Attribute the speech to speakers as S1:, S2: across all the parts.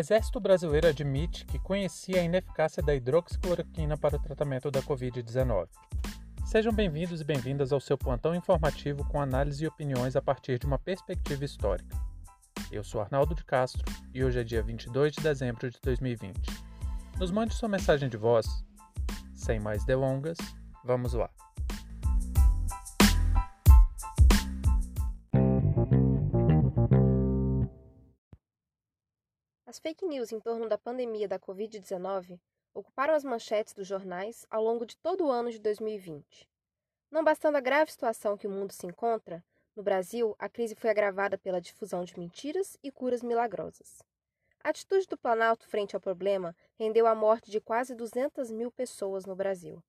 S1: Exército Brasileiro admite que conhecia a ineficácia da hidroxicloroquina para o tratamento da Covid-19. Sejam bem-vindos e bem-vindas ao seu plantão informativo com análise e opiniões a partir de uma perspectiva histórica. Eu sou Arnaldo de Castro e hoje é dia 22 de dezembro de 2020. Nos mande sua mensagem de voz. Sem mais delongas, vamos lá.
S2: As fake news em torno da pandemia da Covid-19 ocuparam as manchetes dos jornais ao longo de todo o ano de 2020. Não bastando a grave situação que o mundo se encontra, no Brasil, a crise foi agravada pela difusão de mentiras e curas milagrosas. A atitude do Planalto frente ao problema rendeu a morte de quase 200 mil pessoas no Brasil.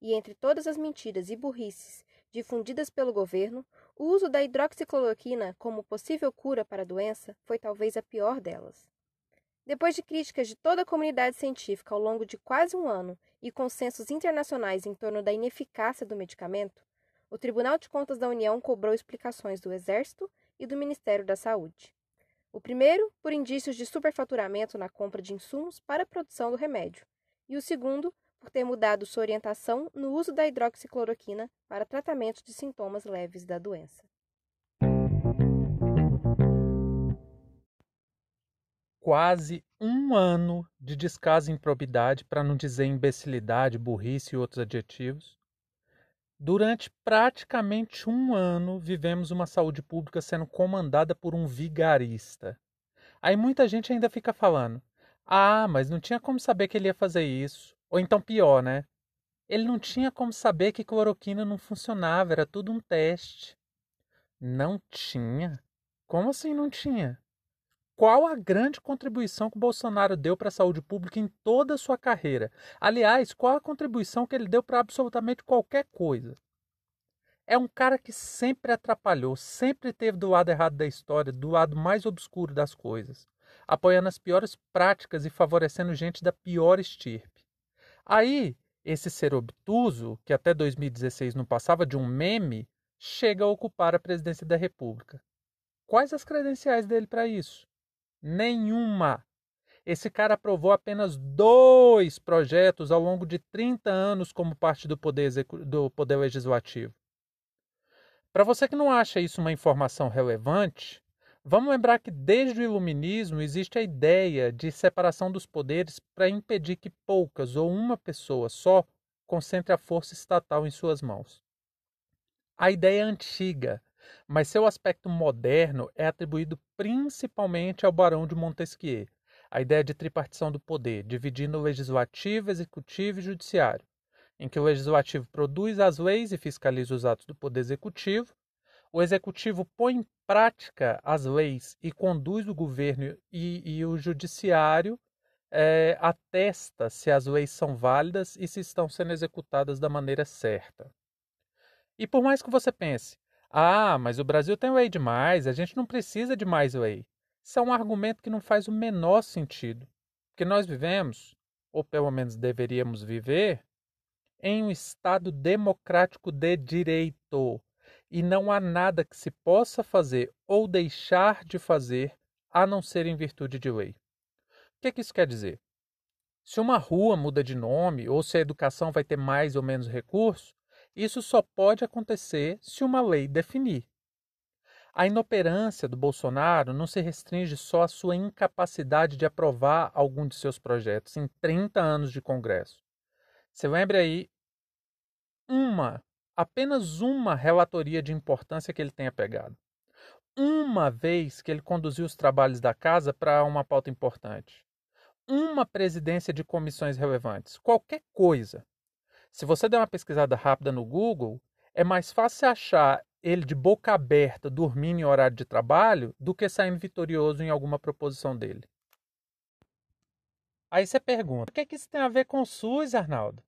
S2: E entre todas as mentiras e burrices difundidas pelo governo, o uso da hidroxicloroquina como possível cura para a doença foi talvez a pior delas. Depois de críticas de toda a comunidade científica ao longo de quase um ano e consensos internacionais em torno da ineficácia do medicamento, o Tribunal de Contas da União cobrou explicações do Exército e do Ministério da Saúde. O primeiro, por indícios de superfaturamento na compra de insumos para a produção do remédio, e o segundo, por ter mudado sua orientação no uso da hidroxicloroquina para tratamento de sintomas leves da doença.
S1: Quase um ano de descaso e improbidade, para não dizer imbecilidade, burrice e outros adjetivos. Durante praticamente um ano, vivemos uma saúde pública sendo comandada por um vigarista. Aí muita gente ainda fica falando: ah, mas não tinha como saber que ele ia fazer isso. Ou então pior, né? Ele não tinha como saber que cloroquina não funcionava, era tudo um teste. Não tinha? Como assim não tinha? Qual a grande contribuição que o Bolsonaro deu para a saúde pública em toda a sua carreira. Aliás, qual a contribuição que ele deu para absolutamente qualquer coisa. É um cara que sempre atrapalhou, sempre esteve do lado errado da história, do lado mais obscuro das coisas, apoiando as piores práticas e favorecendo gente da pior estirpe. Aí, esse ser obtuso, que até 2016 não passava de um meme, chega a ocupar a presidência da República. Quais as credenciais dele para isso? Nenhuma. Esse cara aprovou apenas dois projetos ao longo de 30 anos como parte do poder, do poder legislativo. Para você que não acha isso uma informação relevante, vamos lembrar que desde o Iluminismo existe a ideia de separação dos poderes para impedir que poucas ou uma pessoa só concentre a força estatal em suas mãos. A ideia é antiga, mas seu aspecto moderno é atribuído principalmente ao Barão de Montesquieu, a ideia de tripartição do poder, dividindo o legislativo, executivo e judiciário, em que o legislativo produz as leis e fiscaliza os atos do poder executivo, o executivo põe em prática as leis e conduz o governo e, e o judiciário é, atesta se as leis são válidas e se estão sendo executadas da maneira certa. E por mais que você pense, ah, mas o Brasil tem lei demais, a gente não precisa de mais lei. Isso é um argumento que não faz o menor sentido. Porque nós vivemos, ou pelo menos deveríamos viver, em um Estado democrático de direito. E não há nada que se possa fazer ou deixar de fazer a não ser em virtude de lei. O que, que isso quer dizer? Se uma rua muda de nome ou se a educação vai ter mais ou menos recursos, isso só pode acontecer se uma lei definir. A inoperância do Bolsonaro não se restringe só à sua incapacidade de aprovar algum de seus projetos em 30 anos de Congresso. Se lembre aí uma, apenas uma relatoria de importância que ele tenha pegado. Uma vez que ele conduziu os trabalhos da casa para uma pauta importante. Uma presidência de comissões relevantes. Qualquer coisa. Se você der uma pesquisada rápida no Google, é mais fácil achar ele de boca aberta dormindo em horário de trabalho do que saindo vitorioso em alguma proposição dele. Aí você pergunta: o que, é que isso tem a ver com o SUS, Arnaldo?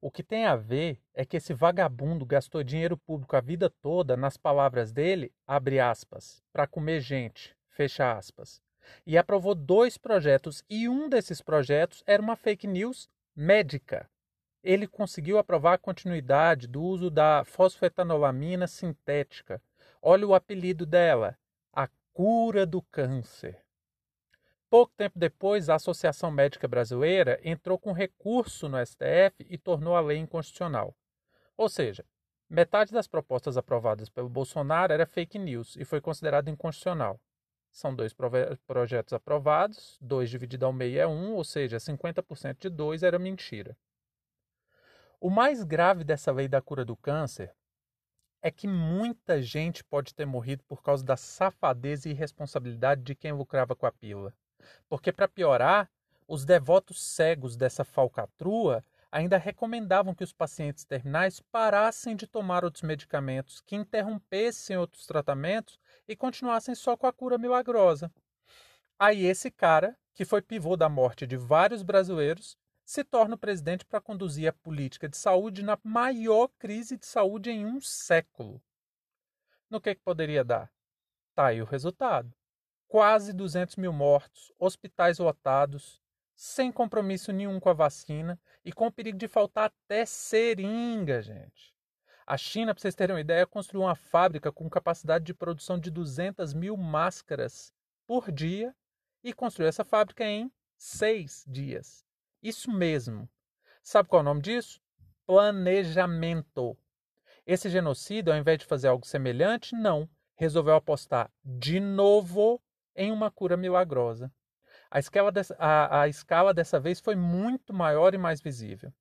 S1: O que tem a ver é que esse vagabundo gastou dinheiro público a vida toda, nas palavras dele, abre aspas, para comer gente, fecha aspas. E aprovou dois projetos, e um desses projetos era uma fake news médica ele conseguiu aprovar a continuidade do uso da fosfetanolamina sintética. Olha o apelido dela, a cura do câncer. Pouco tempo depois, a Associação Médica Brasileira entrou com recurso no STF e tornou a lei inconstitucional. Ou seja, metade das propostas aprovadas pelo Bolsonaro era fake news e foi considerada inconstitucional. São dois projetos aprovados, dois dividido ao meio é um, ou seja, 50% de dois era mentira. O mais grave dessa lei da cura do câncer é que muita gente pode ter morrido por causa da safadeza e irresponsabilidade de quem lucrava com a pílula. Porque, para piorar, os devotos cegos dessa falcatrua ainda recomendavam que os pacientes terminais parassem de tomar outros medicamentos, que interrompessem outros tratamentos e continuassem só com a cura milagrosa. Aí esse cara, que foi pivô da morte de vários brasileiros, se torna o presidente para conduzir a política de saúde na maior crise de saúde em um século. No que, que poderia dar? Tá aí o resultado. Quase 200 mil mortos, hospitais lotados, sem compromisso nenhum com a vacina e com o perigo de faltar até seringa, gente. A China, para vocês terem uma ideia, construiu uma fábrica com capacidade de produção de 200 mil máscaras por dia e construiu essa fábrica em seis dias. Isso mesmo. Sabe qual é o nome disso? Planejamento. Esse genocídio, ao invés de fazer algo semelhante, não. Resolveu apostar de novo em uma cura milagrosa. A escala, dessa, a, a escala dessa vez foi muito maior e mais visível.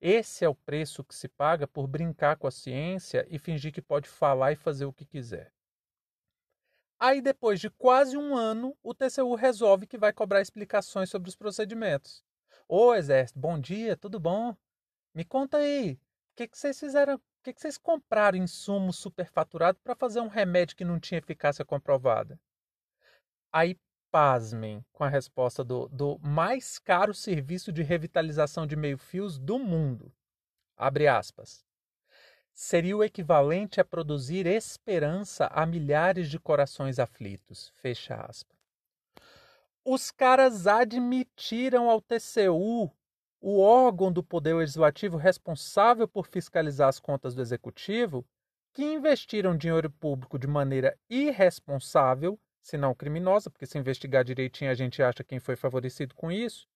S1: Esse é o preço que se paga por brincar com a ciência e fingir que pode falar e fazer o que quiser. Aí, depois de quase um ano, o TCU resolve que vai cobrar explicações sobre os procedimentos. Ô Exército, bom dia, tudo bom? Me conta aí, o que, que vocês fizeram? O que, que vocês compraram insumo superfaturado para fazer um remédio que não tinha eficácia comprovada? Aí, pasmem com a resposta do, do mais caro serviço de revitalização de meio-fios do mundo. Abre aspas. Seria o equivalente a produzir esperança a milhares de corações aflitos. Fecha aspas os caras admitiram ao TCU, o órgão do Poder Legislativo responsável por fiscalizar as contas do Executivo, que investiram dinheiro público de maneira irresponsável, se não criminosa, porque se investigar direitinho a gente acha quem foi favorecido com isso,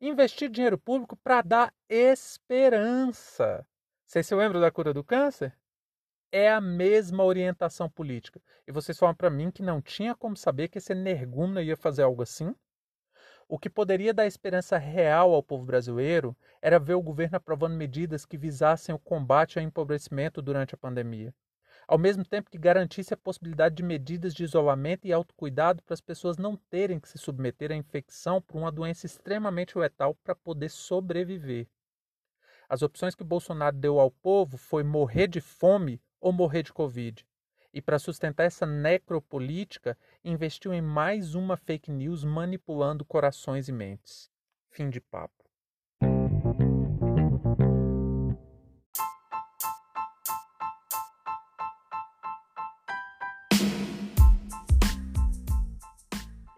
S1: investir dinheiro público para dar esperança. Vocês se lembram da cura do câncer? É a mesma orientação política. E vocês falam para mim que não tinha como saber que esse energúmeno ia fazer algo assim? O que poderia dar esperança real ao povo brasileiro era ver o governo aprovando medidas que visassem o combate ao empobrecimento durante a pandemia, ao mesmo tempo que garantisse a possibilidade de medidas de isolamento e autocuidado para as pessoas não terem que se submeter à infecção por uma doença extremamente letal para poder sobreviver. As opções que Bolsonaro deu ao povo foi morrer de fome ou morrer de Covid. E para sustentar essa necropolítica, investiu em mais uma fake news manipulando corações e mentes. Fim de papo.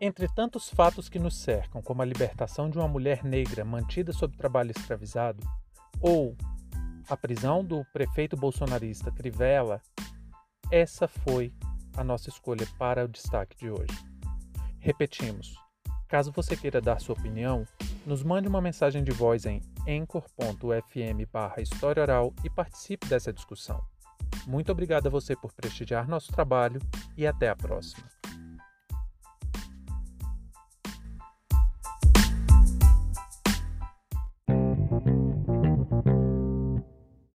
S1: Entre tantos fatos que nos cercam, como a libertação de uma mulher negra mantida sob trabalho escravizado, ou a prisão do prefeito bolsonarista Crivella, essa foi a nossa escolha para o destaque de hoje. Repetimos, caso você queira dar sua opinião, nos mande uma mensagem de voz em barra História Oral e participe dessa discussão. Muito obrigado a você por prestigiar nosso trabalho e até a próxima.